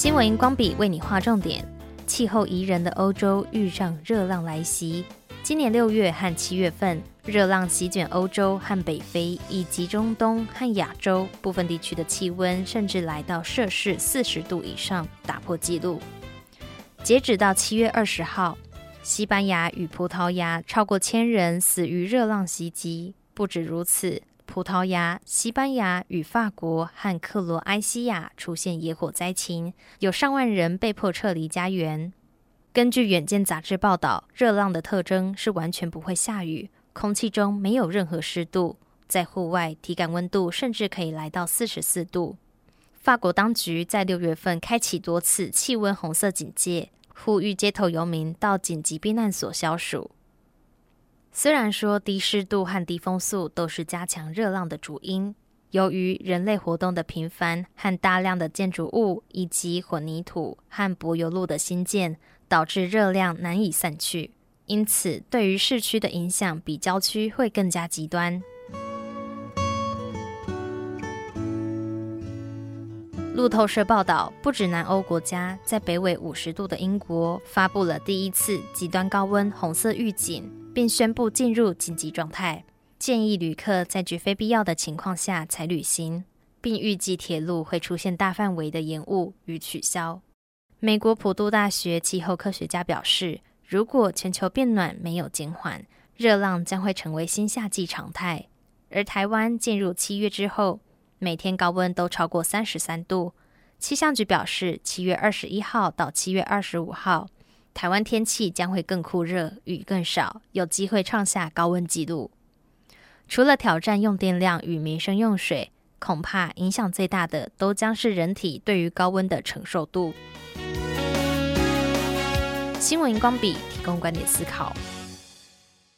新闻荧光笔为你划重点：气候宜人的欧洲遇上热浪来袭。今年六月和七月份，热浪席卷欧洲和北非，以及中东和亚洲部分地区的气温甚至来到摄氏四十度以上，打破纪录。截止到七月二十号，西班牙与葡萄牙超过千人死于热浪袭击。不止如此，葡萄牙、西班牙与法国和克罗埃西亚出现野火灾情，有上万人被迫撤离家园。根据《远见》杂志报道，热浪的特征是完全不会下雨，空气中没有任何湿度，在户外体感温度甚至可以来到四十四度。法国当局在六月份开启多次气温红色警戒，呼吁街头游民到紧急避难所消暑。虽然说低湿度和低风速都是加强热浪的主因，由于人类活动的频繁和大量的建筑物以及混凝土和柏油路的兴建。导致热量难以散去，因此对于市区的影响比郊区会更加极端。路透社报道，不止南欧国家，在北纬五十度的英国发布了第一次极端高温红色预警，并宣布进入紧急状态，建议旅客在绝非必要的情况下才旅行，并预计铁路会出现大范围的延误与取消。美国普渡大学气候科学家表示，如果全球变暖没有减缓，热浪将会成为新夏季常态。而台湾进入七月之后，每天高温都超过三十三度。气象局表示，七月二十一号到七月二十五号，台湾天气将会更酷热，雨更少，有机会创下高温纪录。除了挑战用电量与民生用水，恐怕影响最大的都将是人体对于高温的承受度。新闻荧光笔提供观点思考。